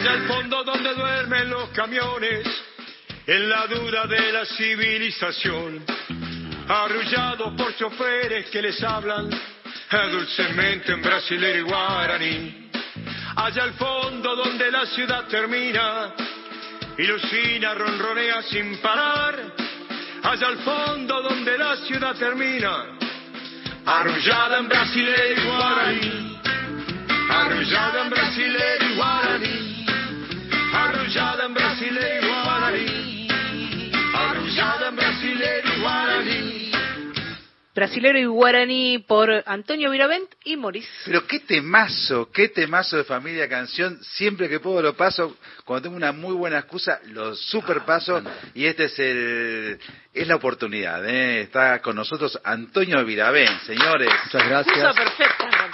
Allá al fondo donde duermen los camiones, en la duda de la civilización, arrullados por choferes que les hablan dulcemente en brasileño y guaraní. Allá al fondo donde la ciudad termina, y Lucina ronronea sin parar. Allá al fondo donde la ciudad termina, arrullada en brasileño y guaraní. Arrullada en brasileño y guaraní. Arrullada en brasileño y guaraní. Guaraní. Brasilero y guaraní por Antonio Viravent y Moris. Pero qué temazo, qué temazo de familia canción. Siempre que puedo lo paso. Cuando tengo una muy buena excusa, lo super Ah, paso. y este es el es la oportunidad. ¿eh? Está con nosotros Antonio Viravent, señores. Muchas Excusa gracias. perfecta.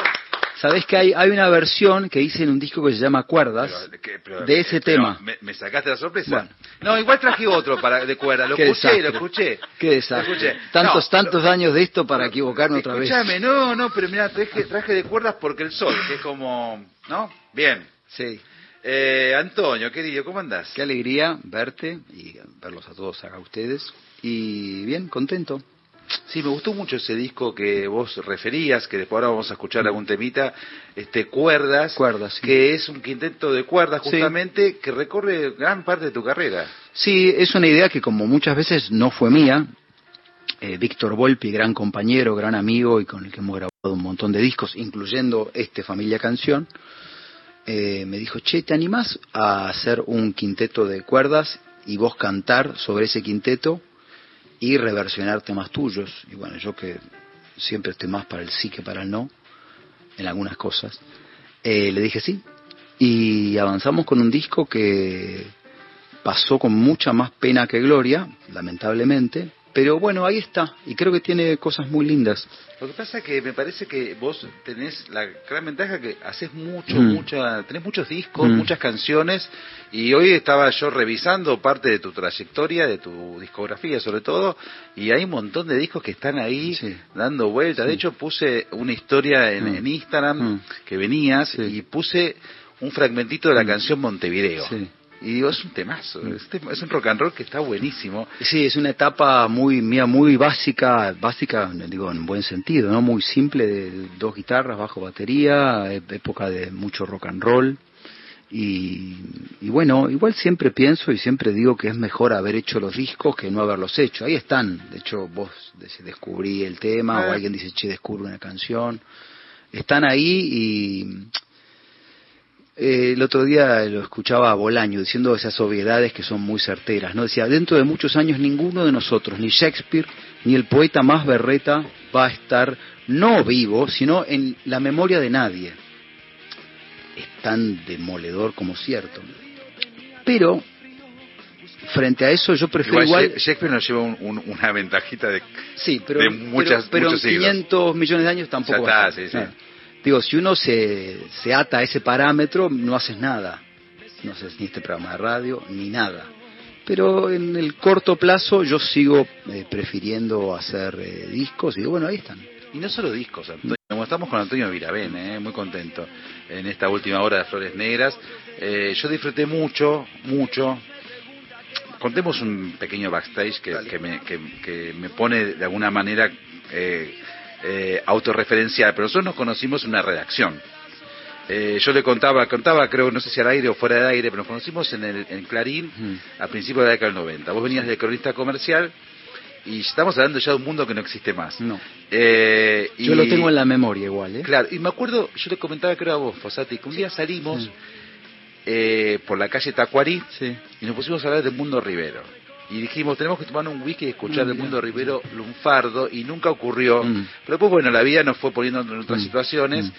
Sabés que hay, hay una versión que hice en un disco que se llama Cuerdas Pero, que- pero- de ese pero tema. Me, me sacaste la sorpresa. Bueno. No, igual traje otro para de cuerda. Lo Qué escuché, desastre. lo escuché. Qué desastre. Lo escuché. Tantos, No, tantos años de esto para equivocarme otra vez. Escúchame, no, no, pero mira, traje, traje de cuerdas porque el sol, que es como, ¿no? Bien. Sí. Eh, Antonio, querido, ¿cómo andás? Qué alegría verte y verlos a todos acá ustedes. Y bien, contento. Sí, me gustó mucho ese disco que vos referías, que después ahora vamos a escuchar algún temita, este Cuerdas, Cuerdas, sí. que es un quinteto de cuerdas Sí. justamente que recorre gran parte de tu carrera. Sí, es una idea que como muchas veces no fue mía. Eh, Víctor Volpi, gran compañero, gran amigo y con el que hemos grabado un montón de discos, incluyendo este Familia Canción, eh, me dijo, che, ¿te animás a hacer un quinteto de cuerdas y vos cantar sobre ese quinteto y reversionar temas tuyos? Y bueno, yo que siempre estoy más para el sí que para el no, en algunas cosas, eh, le dije sí. Y avanzamos con un disco que pasó con mucha más pena que gloria, lamentablemente, pero bueno, ahí está, y creo que tiene cosas muy lindas. Lo que pasa es que me parece que vos tenés la gran ventaja que haces mucho, Mm. mucha, tenés muchos discos, Mm. muchas canciones, y hoy estaba yo revisando parte de tu trayectoria, de tu discografía sobre todo, y hay un montón de discos que están ahí Sí. dando vueltas. De hecho, puse una historia en, Mm. en Instagram Mm. que venías y puse un fragmentito de la canción Montevideo. Sí. Y digo, es un temazo, Mm. es, tem- es un rock and roll que está buenísimo. Sí, es una etapa muy mía, muy básica, básica, digo en buen sentido, no muy simple, de dos guitarras, bajo batería, e- época de mucho rock and roll. Y, y bueno, igual siempre pienso y siempre digo que es mejor haber hecho los discos que no haberlos hecho. Ahí están, de hecho vos des- descubrí el tema o Ah. alguien dice, che, descubre una canción. Están ahí y eh, el otro día lo escuchaba a Bolaño diciendo esas obviedades que son muy certeras, ¿no? Decía, dentro de muchos años ninguno de nosotros, ni Shakespeare, ni el poeta más berreta, va a estar no vivo, sino en la memoria de nadie. Es tan demoledor como cierto. Pero, frente a eso, yo prefiero Igual, igual... Sha- Shakespeare nos lleva un- un- una ventajita de... Sí, pero, de muchas- pero, pero muchos en siglos. 500 millones de años tampoco. Ya va a está, sí, sí. Ah. Digo, si uno se, se ata a ese parámetro, no haces nada. No haces ni este programa de radio, ni nada. Pero en el corto plazo yo sigo eh, prefiriendo hacer eh, discos y digo, bueno, ahí están. Y no solo discos, Antonio. Como estamos con Antonio Viravén, eh, muy contento en esta última hora de Flores Negras. Eh, yo disfruté mucho, mucho. Contemos un pequeño backstage que, que me, que, que me pone de alguna manera eh, eh, autorreferencial. Pero nosotros nos conocimos en una redacción. Eh, yo le contaba, contaba, creo, no sé si al aire o fuera de aire, pero nos conocimos en, el, en Clarín Mm. a principios de la década del 90. Vos venías de cronista comercial y estamos hablando ya de un mundo que no existe más. No. Eh, Yo y- lo tengo en la memoria igual, ¿eh? Claro, y me acuerdo, yo le comentaba creo a vos, Fosati, que un día salimos eh, por la calle Tacuarí Sí. y nos pusimos a hablar del mundo Rivero. Y dijimos, tenemos que tomar un whisky y escuchar Mm, del mundo Rivero lunfardo, y nunca ocurrió. Mm. Pero después, bueno, la vida nos fue poniendo en otras Mm. situaciones,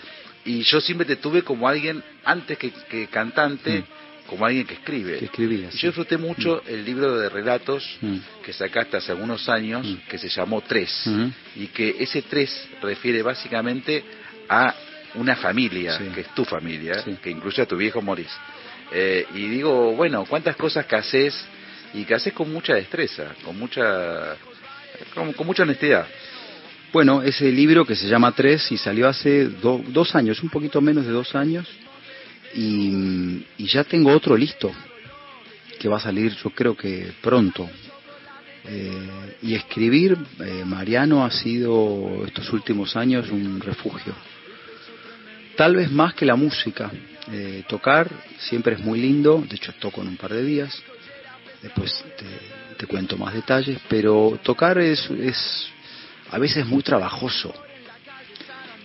y yo siempre te tuve como alguien, antes que, que cantante, como alguien que escribe. Que escribía, sí. yo disfruté mucho el libro de relatos Mm. que sacaste hace algunos años, Mm. que se llamó Tres, y que ese Tres refiere básicamente a una familia, Sí. que es tu familia, Sí. que incluye a tu viejo Morís. Eh, y digo, bueno, cuántas cosas que haces y que haces con mucha destreza, con mucha, con, mucha honestidad. Bueno, ese libro que se llama Tres y salió hace do- dos años, un poquito menos de dos años. y, ya tengo otro listo que va a salir yo creo que pronto. Eh, y escribir, eh, Mariano ha sido estos últimos años un refugio. Tal vez más que la música. Eh, tocar siempre es muy lindo, de hecho toco en un par de días, después te, cuento más detalles, pero tocar es, es a veces muy trabajoso.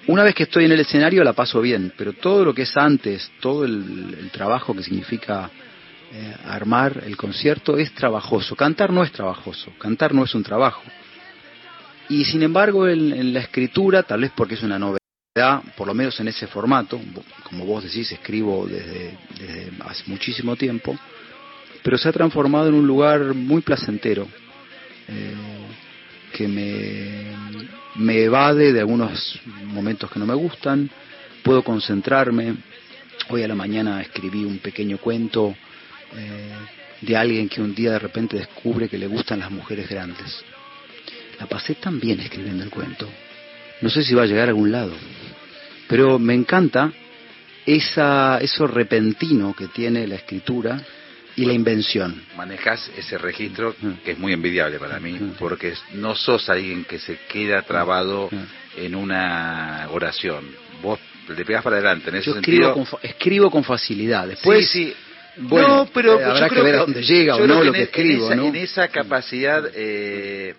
Una vez que estoy en el escenario la paso bien, pero todo lo que es antes, todo el, trabajo que significa eh, armar el concierto es trabajoso. Cantar no es trabajoso, cantar no es un trabajo. Y sin embargo en, la escritura, tal vez porque es una novedad, por lo menos en ese formato, como vos decís, escribo desde, hace muchísimo tiempo, pero se ha transformado en un lugar muy placentero, eh, que me, me evade de algunos momentos que no me gustan, puedo concentrarme. Hoy a la mañana escribí un pequeño cuento eh, de alguien que un día de repente descubre que le gustan las mujeres grandes. La pasé tan bien escribiendo el cuento. No sé si va a llegar a algún lado, pero me encanta esa, eso repentino que tiene la escritura y la invención. Manejas ese registro que es muy envidiable para mí, porque no sos alguien que se queda trabado en una oración. Vos te pegas para adelante en ese Yo escribo, con, escribo con facilidad. Después, sí, Bueno, pero eh, habrá que ver a dónde llega o no lo que e- escribo. En esa, capacidad eh,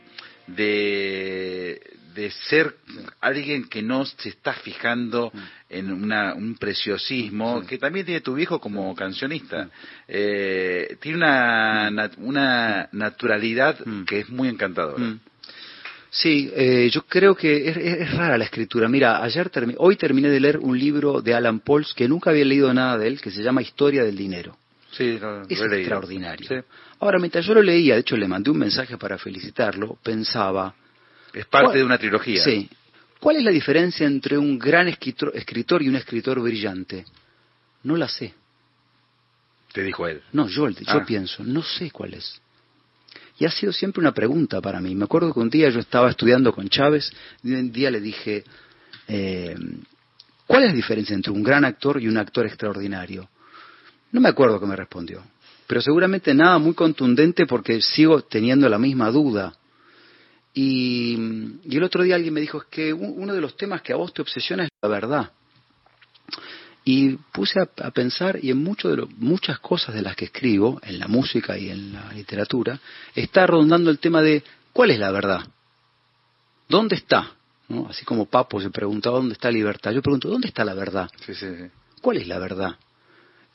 de de ser alguien que no se está fijando mm. en un preciosismo, que también tiene tu viejo como cancionista. Eh, tiene una, una naturalidad mm. que es muy encantadora. Mm. Sí, eh, yo creo que es, rara la escritura. Mira, ayer hoy terminé de leer un libro de Alan Pauls que nunca había leído nada de él, que se llama Historia del Dinero. Sí, es extraordinario. Ahora, mientras yo lo leía, de hecho le mandé un mensaje para felicitarlo, pensaba, es parte de una trilogía. Sí. ¿Cuál es la diferencia entre un gran escritor, y un escritor brillante? No la sé. Te dijo él. No, yo, yo ah. pienso, no sé cuál es. Y ha sido siempre una pregunta para mí. Me acuerdo que un día yo estaba estudiando con Chávez y un día le dije, eh, ¿cuál es la diferencia entre un gran actor y un actor extraordinario? No me acuerdo qué me respondió, pero seguramente nada muy contundente porque sigo teniendo la misma duda. Y, el otro día alguien me dijo, es que uno de los temas que a vos te obsesiona es la verdad. Y puse a, pensar, y en mucho de muchas cosas de las que escribo, en la música y en la literatura, está rondando el tema de cuál es la verdad. ¿Dónde está? Así como Papo se preguntaba dónde está la libertad. Yo pregunto, ¿dónde está la verdad? ¿Cuál es la verdad?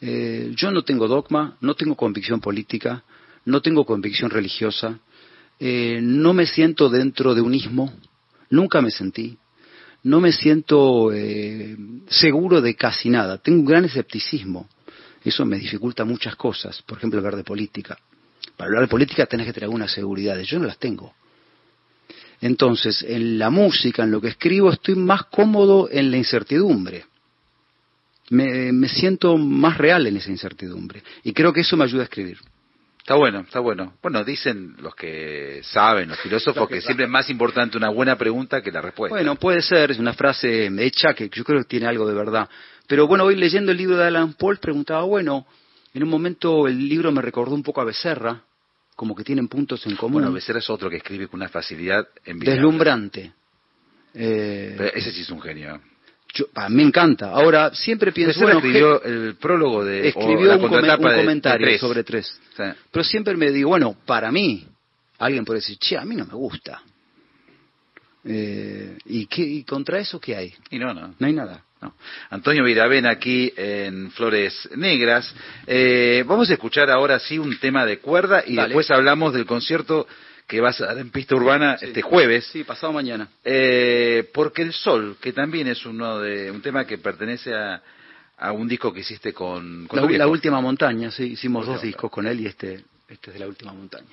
Eh, yo no tengo dogma, no tengo convicción política, no tengo convicción religiosa, eh, no me siento dentro de un ismo, nunca me sentí, no me siento eh, seguro de casi nada, tengo un gran escepticismo, eso me dificulta muchas cosas, por ejemplo hablar de política. Para hablar de política tenés que tener algunas seguridades, yo no las tengo. Entonces, en la música, en lo que escribo, estoy más cómodo en la incertidumbre. me siento más real en esa incertidumbre. Y creo que eso me ayuda a escribir. Está bueno, está bueno. Bueno, dicen los que saben, los filósofos, que, siempre es más importante una buena pregunta que la respuesta. Bueno, puede ser, es una frase hecha que yo creo que tiene algo de verdad. Pero bueno, hoy leyendo el libro de Alan Paul preguntaba, bueno, en un momento el libro me recordó un poco a Becerra, como que tienen puntos en común. Bueno, Becerra es otro que escribe con una facilidad envidiable. Deslumbrante. Eh... ese sí es un genio. Yo, me encanta. Ahora, siempre pienso... Bueno, escribió el prólogo de... Escribió un, comentario sobre tres. Pero siempre me digo, bueno, para mí, alguien puede decir, che, a mí no me gusta. Eh, ¿y, qué, contra eso qué hay? Y no, no. No hay nada. Antonio Viravén aquí en Flores Negras. Eh, vamos a escuchar ahora sí un tema de cuerda y después hablamos del concierto que vas a dar en pista urbana este jueves. Sí, pasado mañana. Eh, porque el sol, que también es uno de un tema que pertenece a, a un disco que hiciste con, con la, última montaña, sí, hicimos dos discos con él y este, este es de la última montaña.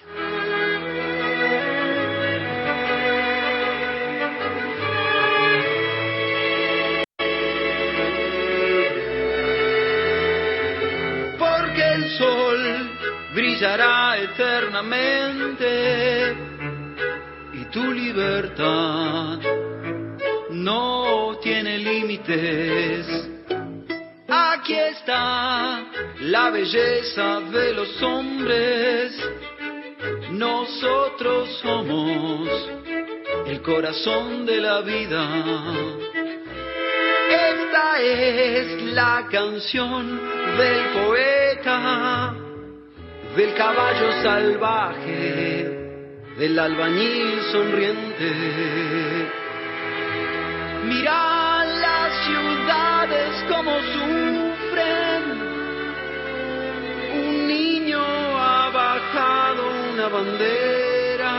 Porque el sol brillará eternamente y tu libertad no tiene límites Aquí está la belleza de los hombres. Nosotros somos el corazón de la vida. Esta es la canción del poeta, del caballo salvaje, del albañil sonriente. Mira las ciudades como sufren. Un niño ha bajado una bandera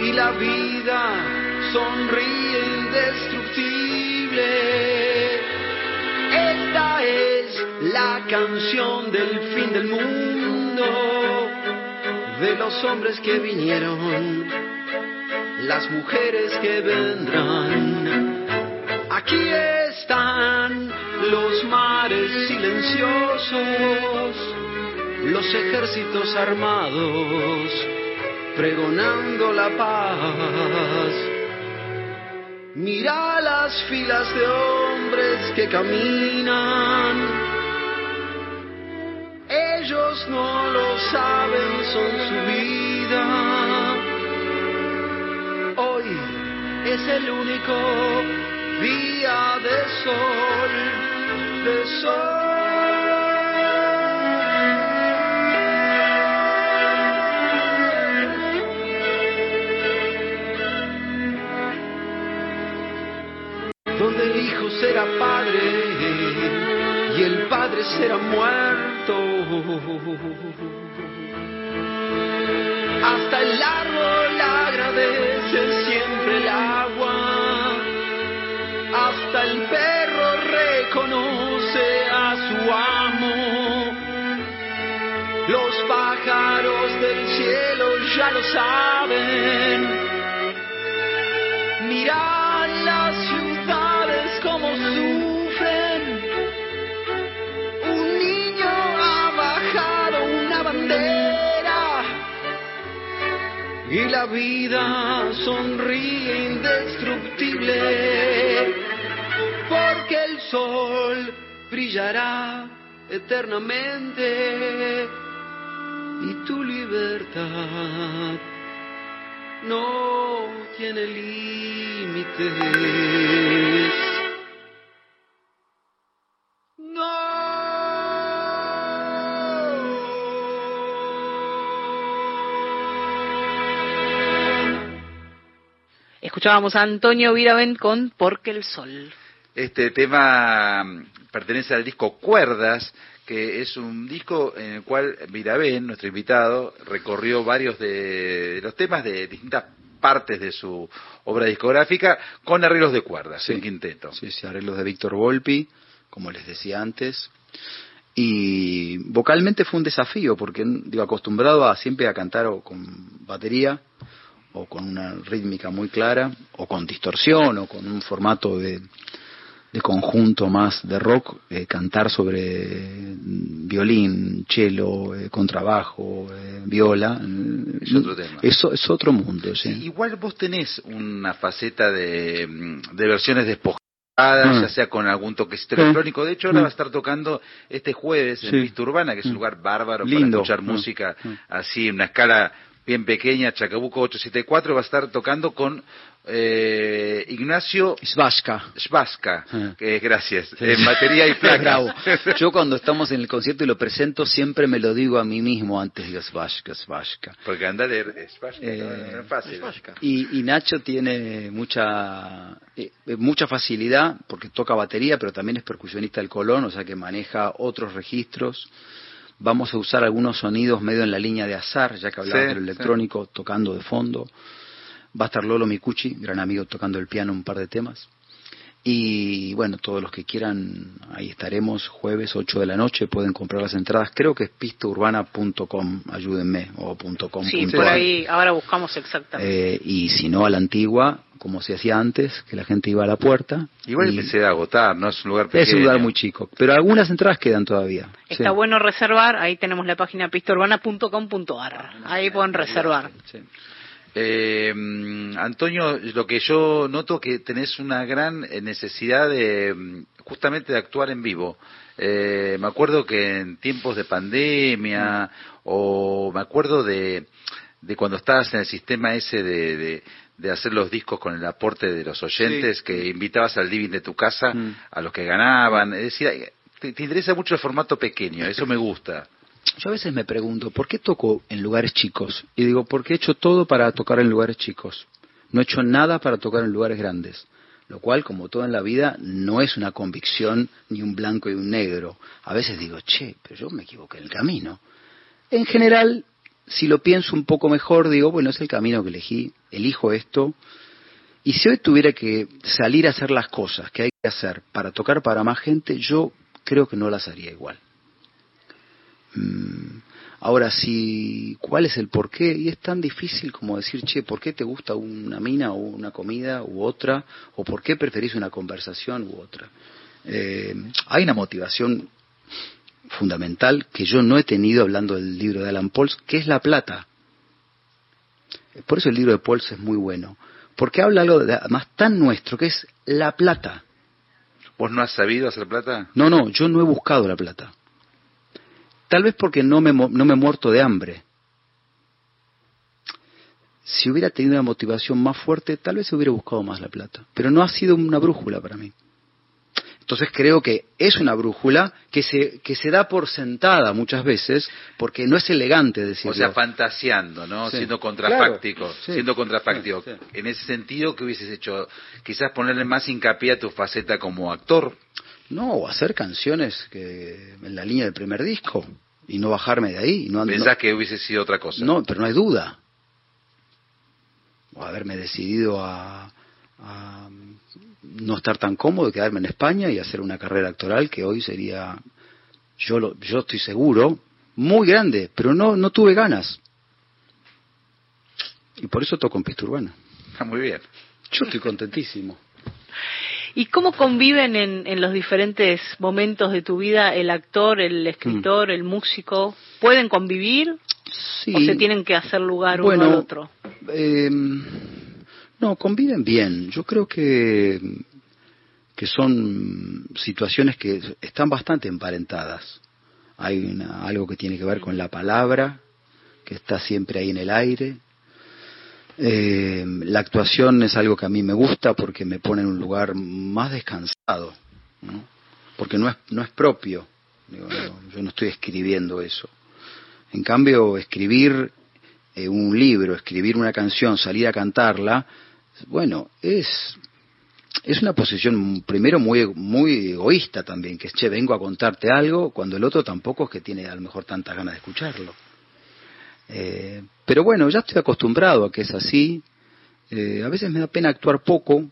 y la vida sonríe indestructible. La canción del fin del mundo, de los hombres que vinieron, las mujeres que vendrán. Aquí están los mares silenciosos, los ejércitos armados, pregonando la paz. Mira las filas de hombres que caminan. Ellos no lo saben, son su vida. Hoy es el único día de sol, de sol. Donde el hijo será padre y el padre será muerto. Hasta el árbol agradece siempre el agua hasta el perro reconoce a su amo. Los pájaros del cielo ya lo saben. La vida sonríe indestructible, porque el sol brillará eternamente y tu libertad no tiene límites. Escuchábamos a Antonio Viravent con Porque el Sol. Este tema mm, pertenece al disco Cuerdas, que es un disco en el cual Viravent, nuestro invitado, recorrió varios de los temas de distintas partes de su obra discográfica con arreglos de cuerdas, Sí. en quinteto. Sí, sí, arreglos de Víctor Volpi, como les decía antes. Y vocalmente fue un desafío, porque digo, acostumbrado a siempre a cantar o con batería, o con una rítmica muy clara, o con distorsión, o con un formato de, de conjunto más de rock, eh, cantar sobre mm, violín, cello, eh, contrabajo, eh, viola. mm, Es otro tema. Eso es otro mundo, sí. Sí, igual vos tenés una faceta de, mm, de versiones despojadas, ya sea con algún toquecito Sí. electrónico. De hecho, ahora va a estar tocando este jueves en Sí. Pista Urbana, que es un lugar bárbaro Lindo. para escuchar música así, en una escala bien pequeña, Chacabuco 874, va a estar tocando con eh, Ignacio Svashka. Schwaska, Ah. que gracias, en batería y placa. Yo cuando estamos en el concierto y lo presento, siempre me lo digo a mí mismo antes, digo Svashka, Svashka. Porque anda a leer Schwaska, Eh, no, es fácil. Y, y Nacho tiene mucha eh, eh, mucha facilidad porque toca batería, pero también es percusionista del Colón, o sea que maneja otros registros. Vamos a usar algunos sonidos medio en la línea de azar, ya que hablabas Sí, del sí. electrónico, tocando de fondo. Va a estar Lolo Micucci, gran amigo, tocando el piano un par de temas. Y bueno, todos los que quieran, ahí estaremos jueves 8 de la noche, pueden comprar las entradas. Creo que es pistaurbana.com, ayúdenme, o .com. Sí, punto por ahí, ahora buscamos exactamente. Eh, y si no a la antigua, como se hacía antes, que la gente iba a la puerta. Igual y- empecé a agotar, ¿no? Es un lugar pequeño. es un lugar muy chico, pero algunas entradas quedan todavía. Está sí. bueno reservar, ahí tenemos la página pistaurbana.com.ar. Ahí pueden reservar. Sí. Eh, mm, Antonio, lo que yo noto que tenés una gran eh, necesidad de mm, justamente de actuar en vivo. Eh, me acuerdo que en tiempos de pandemia, o me acuerdo de, de cuando estabas en el sistema ese de, de, hacer los discos con el aporte de los oyentes, que invitabas al living de tu casa Mm. a los que ganaban. Es decir, te, te interesa mucho el formato pequeño, eso me gusta. Yo a veces me pregunto, ¿por qué toco en lugares chicos? Y digo, porque he hecho todo para tocar en lugares chicos. No he hecho nada para tocar en lugares grandes. Lo cual, como todo en la vida, no es una convicción ni un blanco y un negro. A veces digo, che, pero yo me equivoqué en el camino. En general, si lo pienso un poco mejor, digo, bueno, es el camino que elegí, elijo esto. Y si hoy tuviera que salir a hacer las cosas que hay que hacer para tocar para más gente, yo creo que no las haría igual. Mm, Ahora, si, ¿cuál es el porqué? Y es tan difícil como decir, che, ¿por qué te gusta una mina o una comida u otra? ¿O por qué preferís una conversación u otra? Eh, hay una motivación fundamental que yo no he tenido hablando del libro de Alan Pauls, que es la plata. Por eso el libro de Pauls es muy bueno, porque habla algo de, además tan nuestro, que es la plata. ¿Vos no has sabido hacer plata? No, no, yo no he buscado la plata. Tal vez porque no me, no me he muerto de hambre. Si hubiera tenido una motivación más fuerte, tal vez hubiera buscado más la plata. Pero no ha sido una brújula para mí. Entonces creo que es una brújula que se, que se da por sentada muchas veces, porque no es elegante decirlo. O sea, fantaseando, ¿no? Sí. Siendo contrafáctico, Claro, sí. siendo contrafáctico. Sí. En ese sentido, ¿qué hubieses hecho? Quizás ponerle más hincapié a tu faceta como actor. No, o hacer canciones que en la línea del primer disco y no bajarme de ahí. No, Pensás no- que hubiese sido otra cosa. No, pero no hay duda. O haberme decidido a, a no estar tan cómodo, quedarme en España y hacer una carrera actoral que hoy sería, yo, lo, yo estoy seguro, muy grande, pero no, no tuve ganas. Y por eso toco en pista urbana. Está muy bien. Yo estoy contentísimo. ¿Y cómo conviven en, en los diferentes momentos de tu vida el actor, el escritor, el músico? ¿Pueden convivir Sí. o se tienen que hacer lugar Bueno, uno al otro? Eh, no, conviven bien. Yo creo que, que son situaciones que están bastante emparentadas. Hay una- algo que tiene que ver con la palabra, que está siempre ahí en el aire. Eh, la actuación es algo que a mí me gusta porque me pone en un lugar más descansado, porque no es, no es propio. Digo, yo no estoy escribiendo eso. En cambio, escribir eh, un libro, escribir una canción, salir a cantarla, bueno, es es una posición primero muy muy egoísta también, que es, che, vengo a contarte algo cuando el otro tampoco es que tiene a lo mejor tantas ganas de escucharlo. Eh, pero bueno, ya estoy acostumbrado a que es así. Eh, a veces me da pena actuar poco,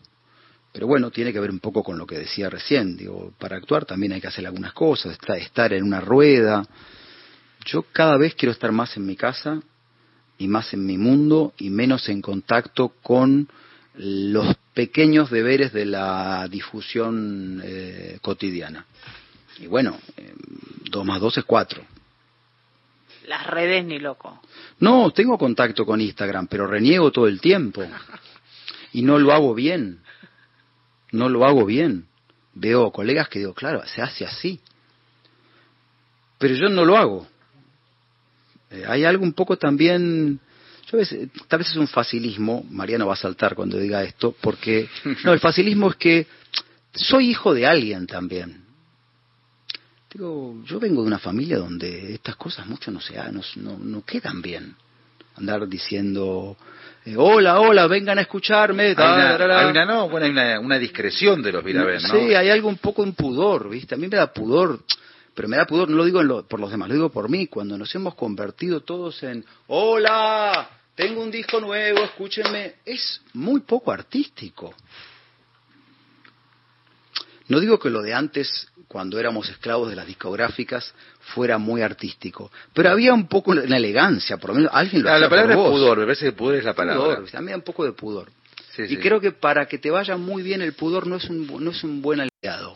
pero bueno, tiene que ver un poco con lo que decía recién. Digo, para actuar también hay que hacer algunas cosas, estar, en una rueda. Yo cada vez quiero estar más en mi casa y más en mi mundo y menos en contacto con los pequeños deberes de la difusión eh, cotidiana. Y bueno, eh, dos más dos es cuatro. Las redes ni loco. No, tengo contacto con Instagram, pero reniego todo el tiempo. Y no lo hago bien. No lo hago bien. Veo colegas que digo, claro, se hace así. Pero yo no lo hago. Eh, hay algo un poco también, yo tal vez es un facilismo, Mariano va a saltar cuando diga esto, porque, no, el facilismo es que soy hijo de alguien también. Digo, yo vengo de una familia donde estas cosas mucho no se no, no, quedan bien. Andar diciendo, eh, hola, hola, vengan a escucharme. Hay una, hay no, bueno, hay una, una discreción de los Virabén, ¿no? Sí, hay algo un poco en pudor, ¿viste? A mí me da pudor, pero me da pudor, no lo digo en lo- por los demás, lo digo por mí, cuando nos hemos convertido todos en, hola, tengo un disco nuevo, escúchenme, es muy poco artístico. No digo que lo de antes, cuando éramos esclavos de las discográficas, fuera muy artístico, pero había un poco una elegancia, por lo menos alguien lo Ah, hacía la palabra por es pudor, me parece que pudor es la palabra. Da un poco de pudor. Sí, y sí. creo que para que te vaya muy bien el pudor no es un, no es un buen aliado.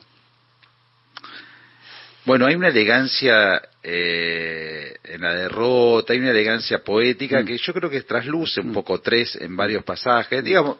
Bueno, hay una elegancia eh, en la derrota, hay una elegancia poética Mm. que yo creo que trasluce un poco tres en varios pasajes. Digamos,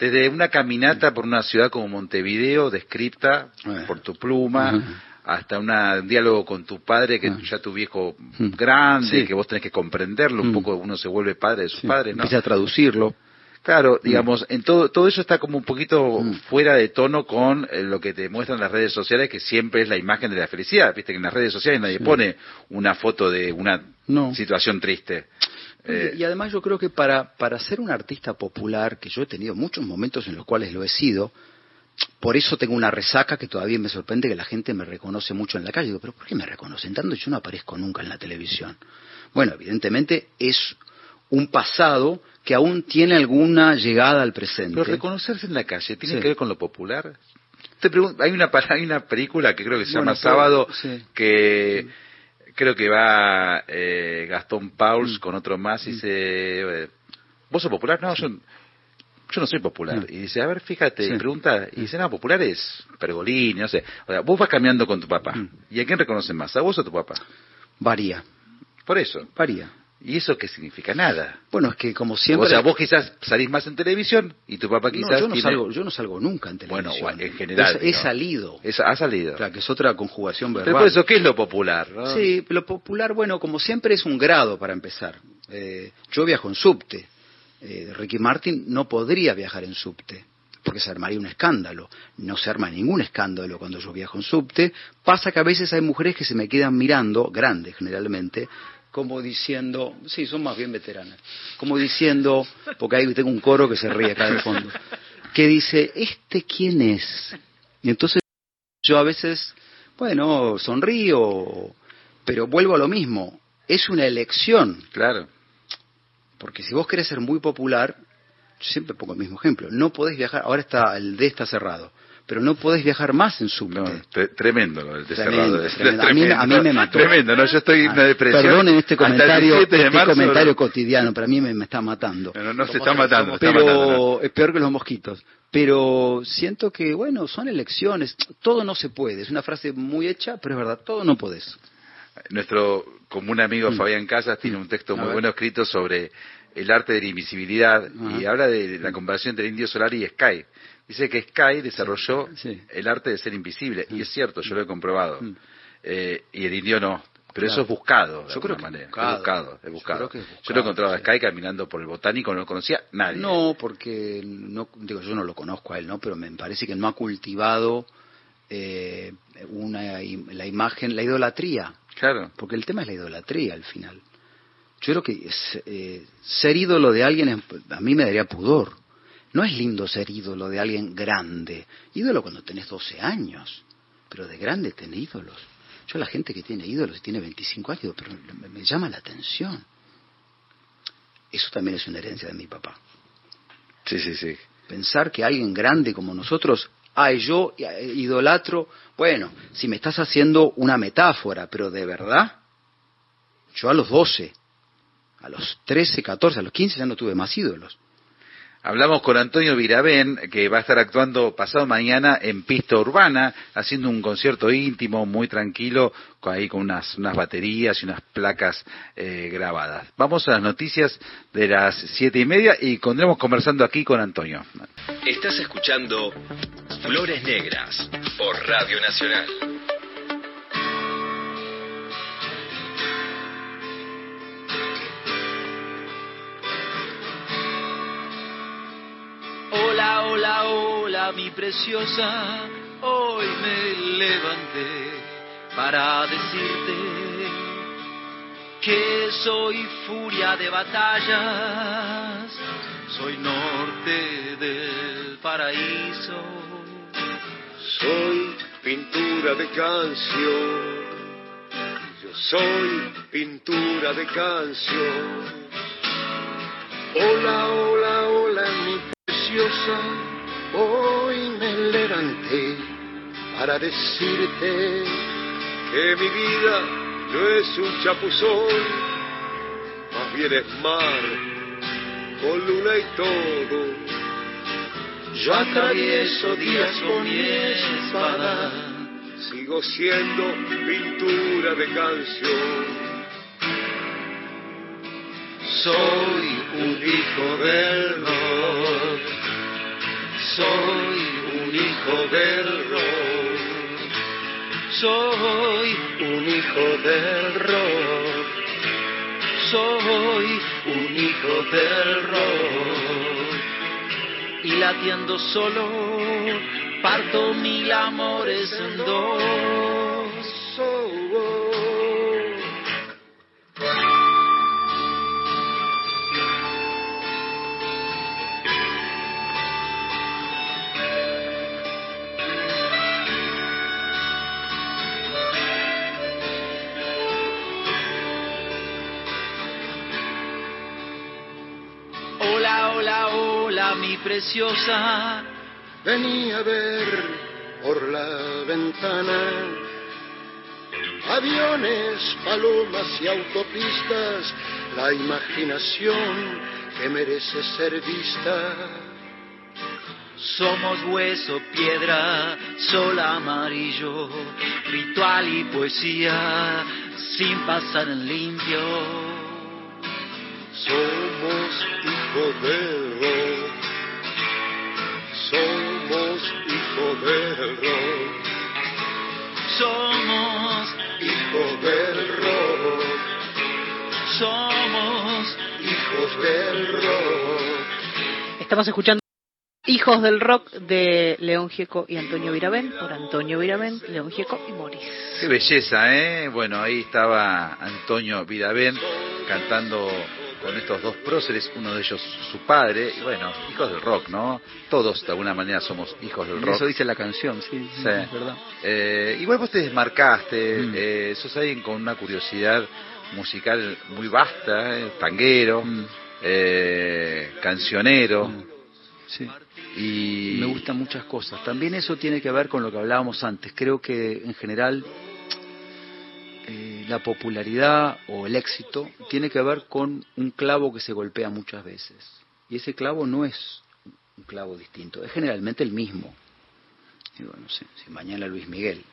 desde una caminata por una ciudad como Montevideo, descripta Eh. por tu pluma, hasta una- un diálogo con tu padre, que Ah. ya tu viejo Mm. grande, Sí. que vos tenés que comprenderlo, un Mm. poco uno se vuelve padre de sus Sí, padres, ¿no? Empieza a traducirlo. Claro, digamos, en todo, todo eso está como un poquito Mm. fuera de tono con eh, lo que te muestran las redes sociales, que siempre es la imagen de la felicidad. Viste que en las redes sociales nadie Sí. pone una foto de una No. situación triste. Eh, Y además yo creo que para, para ser un artista popular, que yo he tenido muchos momentos en los cuales lo he sido, por eso tengo una resaca que todavía me sorprende que la gente me reconoce mucho en la calle. Digo, pero ¿por qué me reconocen tanto? Yo no aparezco nunca en la televisión. Bueno, evidentemente es un pasado que aún tiene alguna llegada al presente. Pero reconocerse en la calle tiene Sí. que ver con lo popular. Te pregunto, hay una hay una película que creo que se Bueno, llama pero- Sábado sí. que creo que va eh, Gastón Pauls Mm. con otro más y dice eh, ¿Vos sos popular? No, yo yo no soy popular. Mm. Y dice, a ver, fíjate, Sí. y pregunta, y dice, no, popular es Pergolini, no sé. O sea, vos vas caminando con tu papá. Mm. ¿Y a quién reconocen más? ¿A vos o a tu papá? Varía, Por eso. varía. ¿Y eso qué significa? Nada. Bueno, es que como siempre... O sea, vos quizás salís más en televisión y tu papá No, quizás yo, no tiene- salgo, yo no salgo nunca en Bueno, televisión. en general, He, salido. Es- ha salido. Claro, que es otra conjugación verbal. Pero por eso, ¿qué es lo popular? no? Sí, lo popular, bueno, como siempre es un grado para empezar. Eh, yo viajo en subte. Eh, Ricky Martin no podría viajar en subte, porque se armaría un escándalo. No se arma ningún escándalo cuando yo viajo en subte. Pasa que a veces hay mujeres que se me quedan mirando, grandes generalmente, como diciendo, sí, son más bien veteranas, como diciendo, porque ahí tengo un coro que se ríe acá de fondo, que dice, ¿este quién es? Y entonces yo a veces, bueno, sonrío, pero vuelvo a lo mismo. Es una elección, Claro. porque si vos querés ser muy popular, yo siempre pongo el mismo ejemplo, no podés viajar, ahora está el D está cerrado, pero no podés viajar más en subte. No, tre- tremendo lo del Tremendo, tremendo. A mí- a mí me mató. Tremendo, ¿no? Yo estoy en una Ah, depresión. Perdonen este comentario, 17 de este marzo, comentario ¿no? cotidiano, para mí me, me está matando. No, no, no, se está matando. está pero matando, ¿no? es peor que los mosquitos. Pero siento que, bueno, son elecciones, todo no se puede. Es una frase muy hecha, pero es verdad, todo no podés. Nuestro común amigo Mm. Fabián Casas tiene un texto A muy bueno escrito sobre el arte de la invisibilidad Ajá. y habla de la comparación entre el Indio Solar y Sky. Dice que Sky desarrolló Sí. el arte de ser invisible y es cierto, yo lo he comprobado. Mm. Eh, y el indio no. Pero Claro. eso es buscado, de Yo creo alguna que manera. es buscado. Es buscado, Yo creo que es Yo lo buscado, encontraba a. Sky caminando por el botánico, no lo conocía nadie. No, porque no, digo, yo no lo conozco a él, ¿no? Pero me parece que no ha cultivado eh, una, la imagen, la idolatría. Claro. Porque el tema es la idolatría al final. Yo creo que es, eh, ser ídolo de alguien es- a mí me daría pudor. No es lindo ser ídolo de alguien grande. Ídolo cuando tenés 12 años. Pero de grande tenés ídolos. Yo la gente que tiene ídolos y tiene 25 años, pero me, me llama la atención. Eso también es una herencia de mi papá. Sí, sí, sí. Pensar que alguien grande como nosotros, ay, yo eh, idolatro, bueno, si me estás haciendo una metáfora, pero de verdad, yo a los 12, a los 13, 14, a los 15 ya no tuve más ídolos. Hablamos con Antonio Virabén, que va a estar actuando pasado mañana en Pista Urbana, haciendo un concierto íntimo, muy tranquilo, ahí con unas, unas baterías y unas placas eh, grabadas. Vamos a las noticias de las siete y media y continuamos conversando aquí con Antonio. Estás escuchando Flores Negras por Radio Nacional. Hola, hola, mi preciosa. Hoy me levanté para decirte que soy furia de batallas, soy norte del paraíso. Soy pintura de canción. Yo soy pintura de canción. Hola, hola, hola, mi preciosa. Hoy me levanté para decirte que mi vida no es un chapuzón, más bien es mar, con luna y todo. Yo atravieso días con mi espada. Sigo siendo pintura de canción. Soy un hijo del rock. Soy un hijo del rock. Soy un hijo del rock. Soy un hijo del rock. Y latiendo solo, parto mil amores en dos. Mi preciosa. Venía a ver por la ventana aviones, palomas y autopistas, la imaginación que merece ser vista. Somos hueso, piedra, sol amarillo, ritual y poesía, sin pasar en limpio. Somos hijos de Somos hijos del rock. Somos hijos del rock. Estamos escuchando Hijos del Rock de León Gieco y Antonio Viravén, por Antonio Viravén, León Gieco y Moris. Qué belleza, ¿eh? Bueno, ahí estaba Antonio Viravén cantando con estos dos próceres, uno de ellos su padre, y bueno, hijos del rock, ¿no? Todos de alguna manera somos hijos del rock. Eso dice la canción, sí, sí, es verdad. Eh, igual vos te desmarcaste, mm. eh, sos alguien con una curiosidad musical muy vasta, eh, tanguero, mm. eh, cancionero. Mm. Sí. Y me gustan muchas cosas. También eso tiene que ver con lo que hablábamos antes. Creo que en general la popularidad o el éxito tiene que ver con un clavo que se golpea muchas veces. Y ese clavo no es un clavo distinto, es generalmente el mismo. si mañana Luis Miguel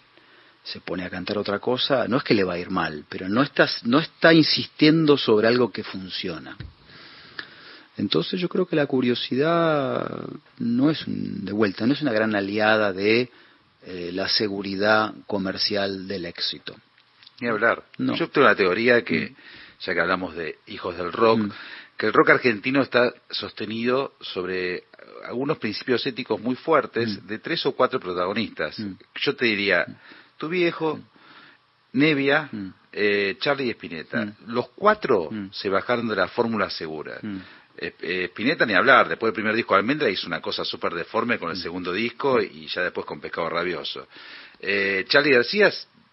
se pone a cantar otra cosa, no es que le va a ir mal, pero no, no está insistiendo sobre algo que funciona. Entonces yo creo que la curiosidad no es de vuelta, no es una gran aliada de eh, la seguridad comercial del éxito. Ni hablar. Yo tengo la teoría que, mm. ya que hablamos de hijos del rock, mm. que el rock argentino está sostenido sobre algunos principios éticos muy fuertes mm. de tres o cuatro protagonistas. Yo te diría, tu viejo, Nevia, eh, Charlie y Spinetta. Los cuatro se bajaron de la fórmula segura. Eh, eh, Spinetta ni hablar, después del primer disco de Almendra hizo una cosa súper deforme con el segundo disco y ya después con Pescado Rabioso. Charlie García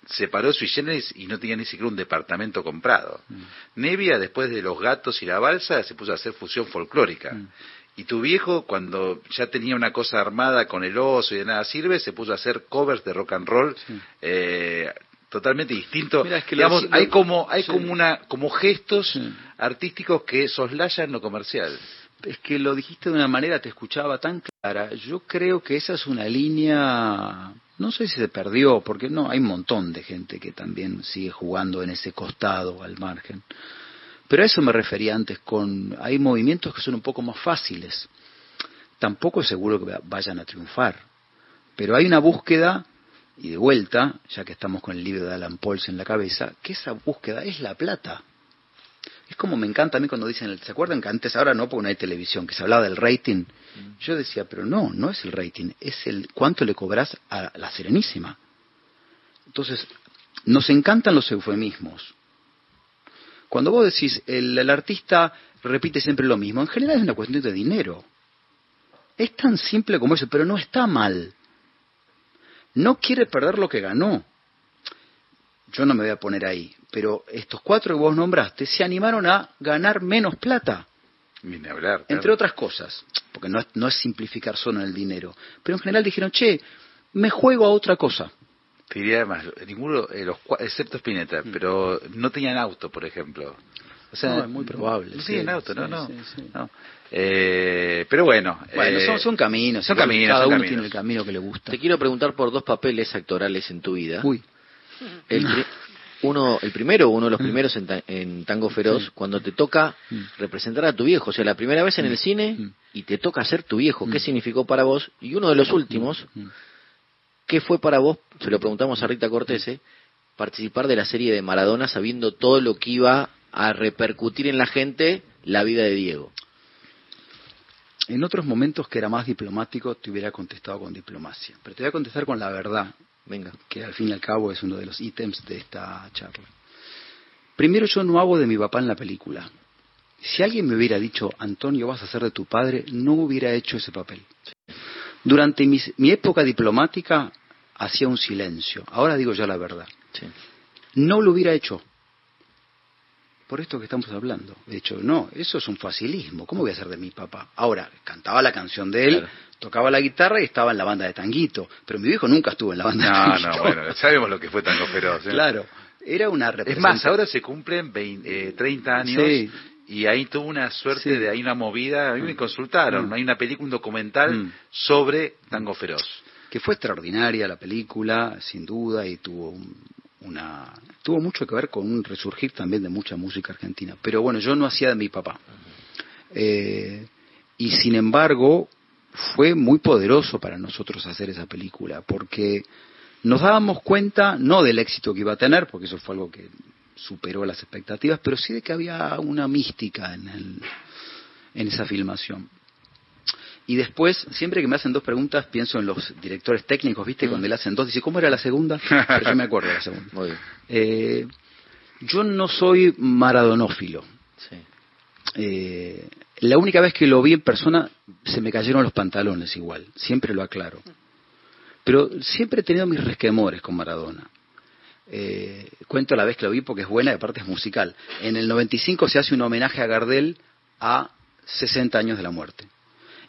separó su generis y no tenía ni siquiera un departamento comprado. Mm. Nevia, después de Los Gatos y la Balsa, se puso a hacer fusión folclórica. Mm. Y tu viejo, cuando ya tenía una cosa armada con el oso y de nada sirve, se puso a hacer covers de rock and roll eh, totalmente distinto. Digamos, hay como hay como una como gestos artísticos que soslayan lo comercial. Es que lo dijiste de una manera, te escuchaba tan clara. Yo creo que esa es una línea no sé si se perdió, porque no, hay un montón de gente que también sigue jugando en ese costado al margen. Pero a eso me refería antes con, hay movimientos que son un poco más fáciles. Tampoco es seguro que vayan a triunfar. Pero hay una búsqueda, y de vuelta, ya que estamos con el libro de Alan Pauls en la cabeza, que esa búsqueda es la plata. Es como me encanta a mí cuando dicen, ¿se acuerdan que antes, ahora no, porque no hay televisión, que se hablaba del rating? Yo decía, pero no, no es el rating, es el cuánto le cobras a la Serenísima. Entonces, nos encantan los eufemismos. Cuando vos decís, el, el artista repite siempre lo mismo, en general es una cuestión de dinero. Es tan simple como eso, pero no está mal. No quiere perder lo que ganó. Yo no me voy a poner ahí, pero estos cuatro que vos nombraste se animaron a ganar menos plata. Hablar, Entre otras cosas, porque no es, no es simplificar solo en el dinero. Pero en general dijeron, che, me juego a otra cosa. Te diría además, ninguno, eh, los, excepto Spinetta, mm. pero no tenían auto, por ejemplo. O sea, no, es muy probable. No tienen auto, no, no. no. Eh, pero bueno. Bueno, son, son caminos. Son caminos. Cada uno tiene el camino que le gusta. Te quiero preguntar por dos papeles actorales en tu vida. Uy. El, uno, el primero, uno de los primeros en, Tango Feroz, cuando te toca representar a tu viejo, o sea, la primera vez en el cine y te toca ser tu viejo, ¿qué significó para vos? Y uno de los últimos, ¿qué fue para vos? Se lo preguntamos a Rita Cortese, participar de la serie de Maradona sabiendo todo lo que iba a repercutir en la gente la vida de Diego. En otros momentos que era más diplomático te hubiera contestado con diplomacia, pero te voy a contestar con la verdad, venga, que al fin y al cabo es uno de los ítems de esta charla. Primero yo no hago de mi papá en la película. Si alguien me hubiera dicho, Antonio, vas a ser de tu padre, no hubiera hecho ese papel. Durante mi, época diplomática hacía un silencio. Ahora digo ya la verdad. No lo hubiera hecho por esto que estamos hablando. De hecho, no, eso es un facilismo. ¿Cómo voy a ser de mi papá? Ahora, cantaba la canción de él, tocaba la guitarra y estaba en la banda de Tanguito. Pero mi viejo nunca estuvo en la banda de Tanguito. No, no, bueno, sabemos lo que fue Tango Feroz. ¿eh? Claro, era una Es más, ahora se cumplen 30 eh, años. Y ahí tuvo una suerte de, ahí una movida, a mí me mm. consultaron, mm. hay una película, un documental mm. sobre Tango Feroz. Que fue extraordinaria la película, sin duda, y tuvo un, tuvo mucho que ver con un resurgir también de mucha música argentina. Pero bueno, yo no hacía de mi papá. Eh, y sin embargo, fue muy poderoso para nosotros hacer esa película, porque nos dábamos cuenta, no del éxito que iba a tener, porque eso fue algo que superó las expectativas, pero sí de que había una mística en, en esa filmación. Y después, siempre que me hacen dos preguntas, pienso en los directores técnicos, ¿viste? Mm. Cuando le hacen dos, dice, ¿cómo era la segunda? Pero yo me acuerdo de la segunda. Eh, yo no soy maradonófilo. Eh, la única vez que lo vi en persona, se me cayeron los pantalones igual, siempre lo aclaro. Pero siempre he tenido mis resquemores con Maradona. Eh, cuento la vez que lo vi porque es buena y aparte es musical. En el 95 se hace un homenaje a Gardel a 60 años de la muerte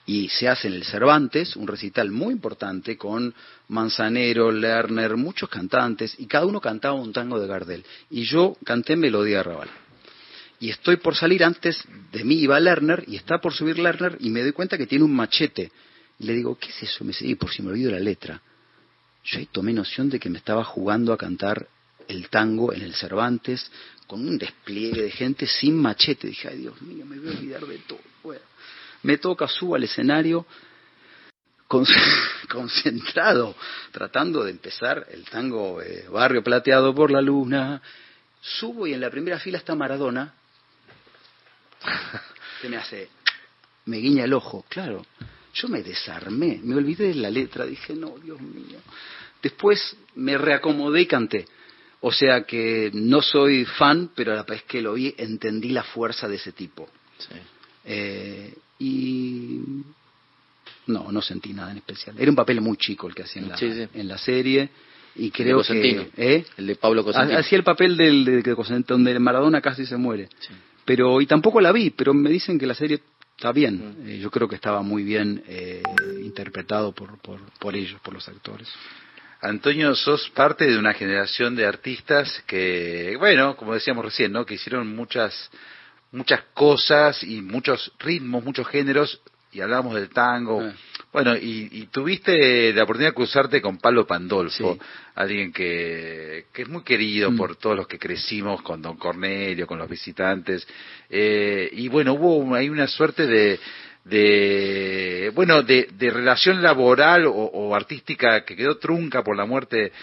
y se hace en el Cervantes un recital muy importante con Manzanero, Lerner, muchos cantantes y cada uno cantaba un tango de Gardel y yo canté Melodía Raval. Y estoy por salir antes de mí iba Lerner y está por subir Lerner y me doy cuenta que tiene un machete. Y le digo, ¿qué es eso? Me dice, por si me olvido la letra. Yo ahí tomé noción de que me estaba jugando a cantar el tango en el Cervantes con un despliegue de gente sin machete. Dije, ay Dios mío, me voy a olvidar de todo me toca, subo al escenario concentrado, tratando de empezar el tango eh, Barrio Plateado por la Luna. Subo y en la primera fila está Maradona, que me hace, me guiña el ojo, claro. Yo me desarmé, me olvidé de la letra, dije, no, Dios mío. Después me reacomodé y canté. O sea que no soy fan, pero a la vez que lo vi entendí la fuerza de ese tipo. Sí. Eh, y no, no sentí nada en especial. Era un papel muy chico el que hacía en la, En la serie y creo que ¿eh? el de Pablo Cosentino hacía el papel del de, donde Maradona casi se muere pero y tampoco la vi pero me dicen que la serie está bien. Eh, yo creo que estaba muy bien eh, interpretado por, por por ellos por los actores. Antonio, sos parte de una generación de artistas que, bueno, como decíamos recién, ¿no? Que hicieron muchas muchas cosas y muchos ritmos, muchos géneros, y hablábamos del tango. Ah. Bueno, y, tuviste la oportunidad de cruzarte con Pablo Pandolfo, alguien que, que, es muy querido mm. por todos los que crecimos con Don Cornelio, con los visitantes. Eh, y bueno, hubo ahí una suerte de, de bueno, de, de relación laboral o, o, artística que quedó trunca por la muerte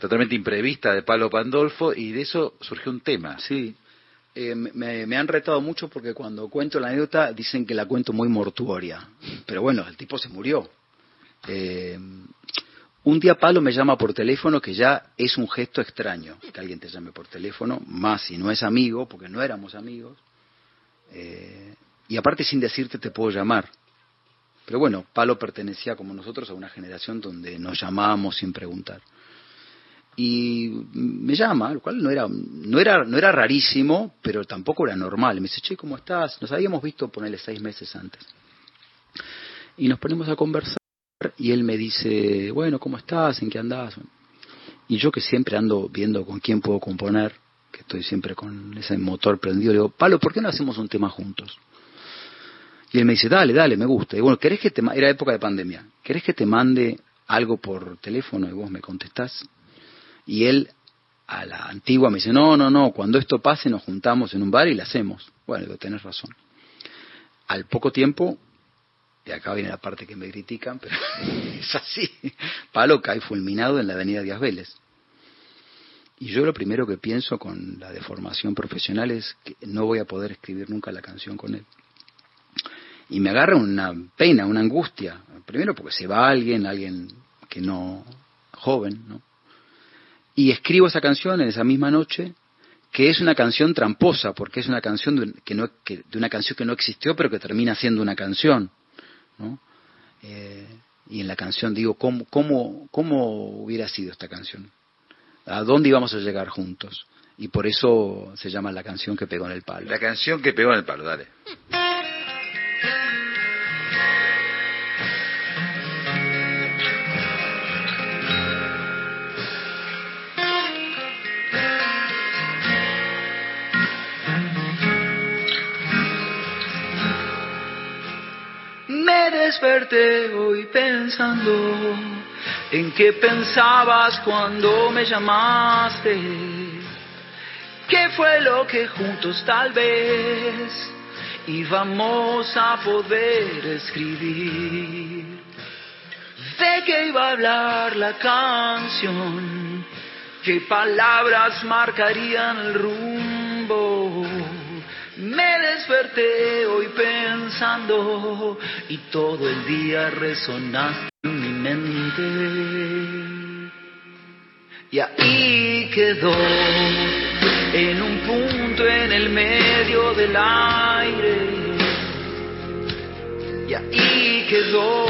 totalmente imprevista de Pablo Pandolfo y de eso surgió un tema. Sí, eh, me, han retado mucho porque cuando cuento la anécdota dicen que la cuento muy mortuoria. Pero bueno, el tipo se murió. Eh, un día Palo me llama por teléfono, que ya es un gesto extraño, que alguien te llame por teléfono, más si no es amigo, porque no éramos amigos. Eh, y aparte sin decirte te puedo llamar. Pero bueno, Palo pertenecía como nosotros a una generación donde nos llamábamos sin preguntar y me llama, lo cual no era, no era, no era rarísimo, pero tampoco era normal. Me dice, che, ¿cómo estás? Nos habíamos visto ponerle seis meses antes. Y nos ponemos a conversar y él me dice, bueno, ¿cómo estás? ¿En qué andás? Y yo que siempre ando viendo con quién puedo componer, que estoy siempre con ese motor prendido, le digo, Palo, ¿por qué no hacemos un tema juntos? Y él me dice, dale, dale, me gusta. Y bueno, ¿querés que te era época de pandemia, ¿querés que te mande algo por teléfono y vos me contestás? Y él a la antigua me dice, no, no, no, cuando esto pase nos juntamos en un bar y la hacemos. Bueno, digo, tenés razón. Al poco tiempo, y acá viene la parte que me critican, pero es así, Palo cae fulminado en la avenida Díaz Vélez. Y yo lo primero que pienso con la deformación profesional es que no voy a poder escribir nunca la canción con él. Y me agarra una pena, una angustia. Primero porque se va alguien, alguien que no, joven, ¿no? Y escribo esa canción en esa misma noche, que es una canción tramposa, porque es una canción de, que no, que, de una canción que no existió, pero que termina siendo una canción, ¿no? Eh, y en la canción digo, ¿cómo, cómo, ¿cómo hubiera sido esta canción? ¿A dónde íbamos a llegar juntos? Y por eso se llama la canción que pegó en el palo. La canción que pegó en el palo, dale. Desperté hoy pensando en qué pensabas cuando me llamaste. ¿Qué fue lo que juntos tal vez íbamos a poder escribir? ¿De qué iba a hablar la canción? ¿Qué palabras marcarían el rumbo? Desperté hoy pensando y todo el día resonaste en mi mente. Y ahí quedó en un punto en el medio del aire. Y ahí quedó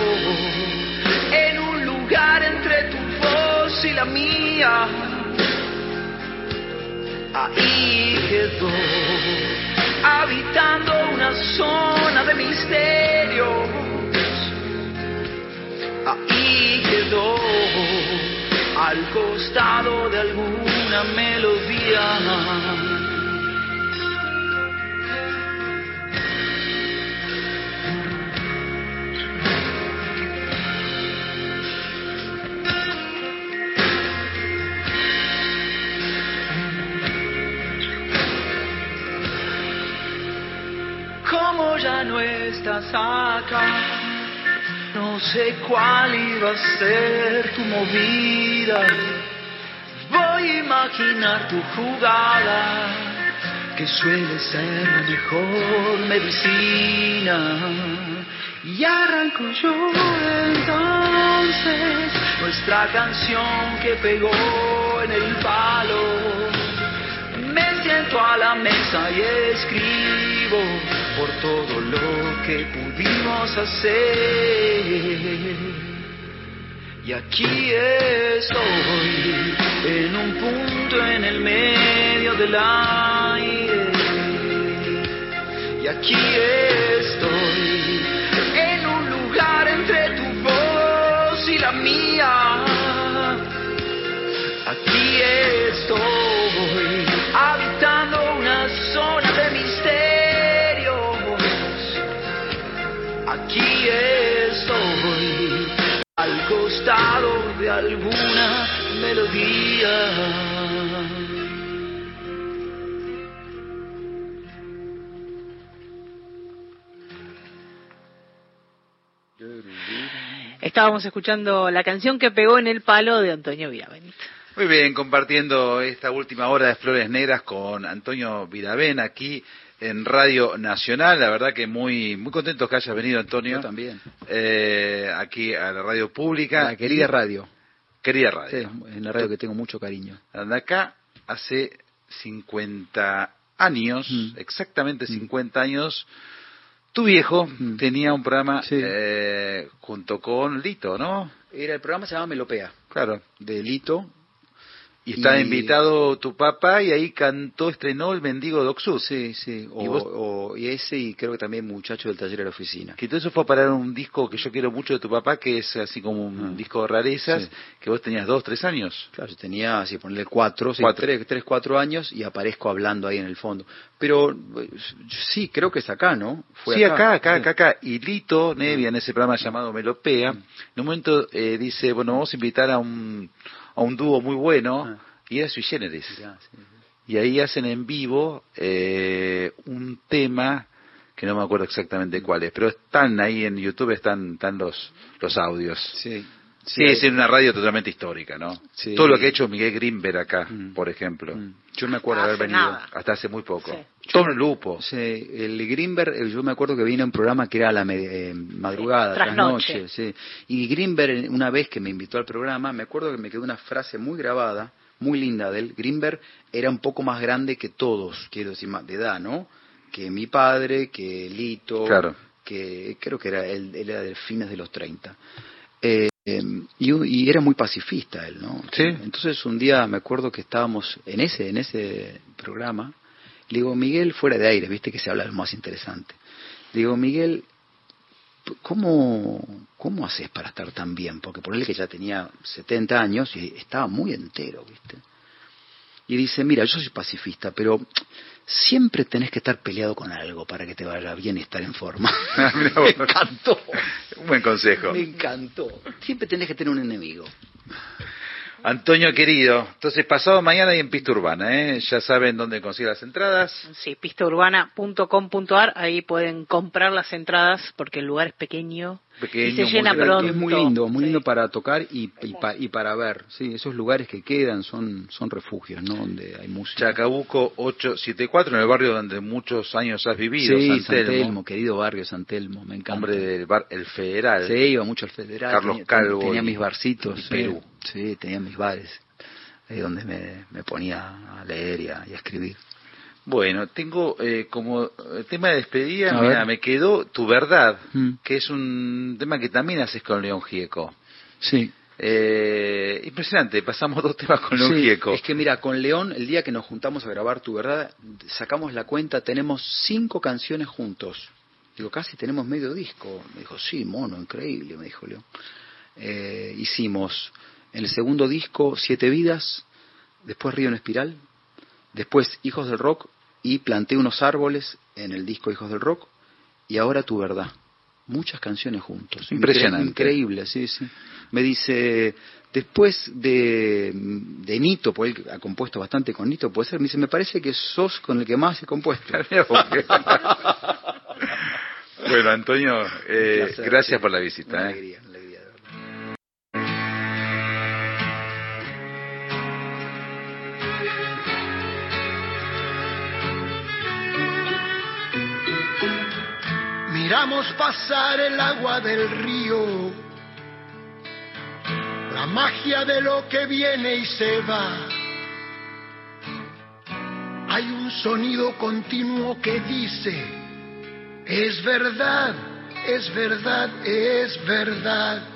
en un lugar entre tu voz y la mía. Ahí quedó habitando una zona de misterios. Ahí quedó al costado de alguna melodía. Ya no estás acá, no sé cuál iba a ser tu movida. Voy a imaginar tu jugada, que suele ser la mejor medicina. Y arranco yo entonces nuestra canción que pegó en el palo. Me siento a la mesa y escribo por todo lo que pudimos hacer. Y aquí estoy, en un punto en el medio del aire. Y aquí estoy, costado de alguna melodía. Estábamos escuchando la canción que pegó en el palo de Antonio Viravent. Muy bien, compartiendo esta última hora de Flores Negras con Antonio Viravén aquí en Radio Nacional. La verdad que muy muy contentos que hayas venido, Antonio. Yo también. Eh, aquí a la radio pública. La querida radio. Querida radio. Sí, en la radio que tengo mucho cariño. Anda acá hace 50 años, Mm. exactamente 50 años, tu viejo Mm. tenía un programa Sí. eh, junto con Lito, ¿no? Era el programa se llama Melopea, Claro. de Lito. Y está Y- invitado tu papá y ahí cantó, estrenó El Mendigo Doxus. Sí, sí. O, ¿Y vos? o- y ese y creo que también muchacho del taller de la oficina. Que todo eso fue a parar un disco que yo quiero mucho de tu papá, que es así como un Ah. disco de rarezas, Sí. que vos tenías dos, tres años. Claro, yo tenía, así ponerle cuatro, sí, Cuatro. Tres, tres, cuatro años y aparezco hablando ahí en el fondo. Pero sí, creo que es acá, ¿no? Fue sí, acá, acá, sí. acá, acá. Y Lito Nevia, en ese programa llamado Melopea, Mm. en un momento eh, dice, bueno, vamos a invitar a un, a un dúo muy bueno, Ah. y era sui generis. Y ahí hacen en vivo eh, un tema que no me acuerdo exactamente cuál es, pero están ahí en YouTube, están, están los, los audios. Sí. Sí, es en una radio totalmente histórica, ¿no? Todo lo que ha hecho Miguel Grimberg acá, mm. por ejemplo. Mm. Yo me acuerdo haber venido. Hasta hace muy poco. Tom Lupo. Sí, el Grimberg, eh, yo me acuerdo que vino a un programa que era a la eh, madrugada, tras noche. Sí. Y Grimberg, una vez que me invitó al programa, me acuerdo que me quedó una frase muy grabada, muy linda de él. Grimberg era un poco más grande que todos, quiero decir, más de edad, ¿no? Que mi padre, que Lito. Claro. Que creo que era él, él era de fines de los 30. Eh, Em, y, era muy pacifista él, ¿no? Sí. Entonces un día me acuerdo que estábamos en ese, en ese programa, le digo, Miguel, fuera de aire, viste que se habla lo más interesante. Le digo, Miguel, ¿cómo, ¿cómo haces para estar tan bien? Porque por él que ya tenía 70 años y estaba muy entero, ¿viste? Y dice, mira, yo soy pacifista, pero siempre tenés que estar peleado con algo para que te vaya bien y estar en forma. me encantó. Un buen consejo. Me encantó. Siempre tenés que tener un enemigo. Antonio querido, entonces pasado mañana y en Pista Urbana, ¿eh? Ya saben dónde conseguir las entradas. Sí, pistaurbana.com.ar, ahí pueden comprar las entradas porque el lugar es pequeño, y se llena pronto. Es muy lindo, muy lindo para tocar y, y, para ver. Sí, esos lugares que quedan son, son refugios, ¿no? Donde hay música. Chacabuco 874, en el barrio donde muchos años has vivido. Sí, San Telmo, querido barrio San Telmo, me encanta. Hombre del bar El Federal. Sí, iba mucho al Federal. Carlos Calvo. Tenía, mis barcitos. Perú. Sí, tenía mis bares. Ahí donde me, me ponía a leer y a escribir. Bueno, tengo eh, como tema de despedida, mira, me quedó Tu Verdad, mm. que es un tema que también haces con León Gieco. Sí. Eh, impresionante, pasamos dos temas con León Gieco. Es que mira, con León, el día que nos juntamos a grabar Tu Verdad, sacamos la cuenta, tenemos cinco canciones juntos. Digo, casi tenemos medio disco. Me dijo, sí, mono, increíble, me dijo León. Eh, hicimos en el segundo disco Siete Vidas, después Río en Espiral, después Hijos del Rock y planté unos árboles en el disco Hijos del Rock y ahora tu verdad. Muchas canciones juntos. Impresionante. Increíble, sí, sí. Me dice, después de, de Nito, porque él ha compuesto bastante con Nito, puede ser, me dice, me parece que sos con el que más he compuesto. bueno, Antonio, eh, gracias por la visita. ¿eh? Miramos pasar el agua del río, la magia de lo que viene y se va. Hay un sonido continuo que dice, es verdad, es verdad, es verdad.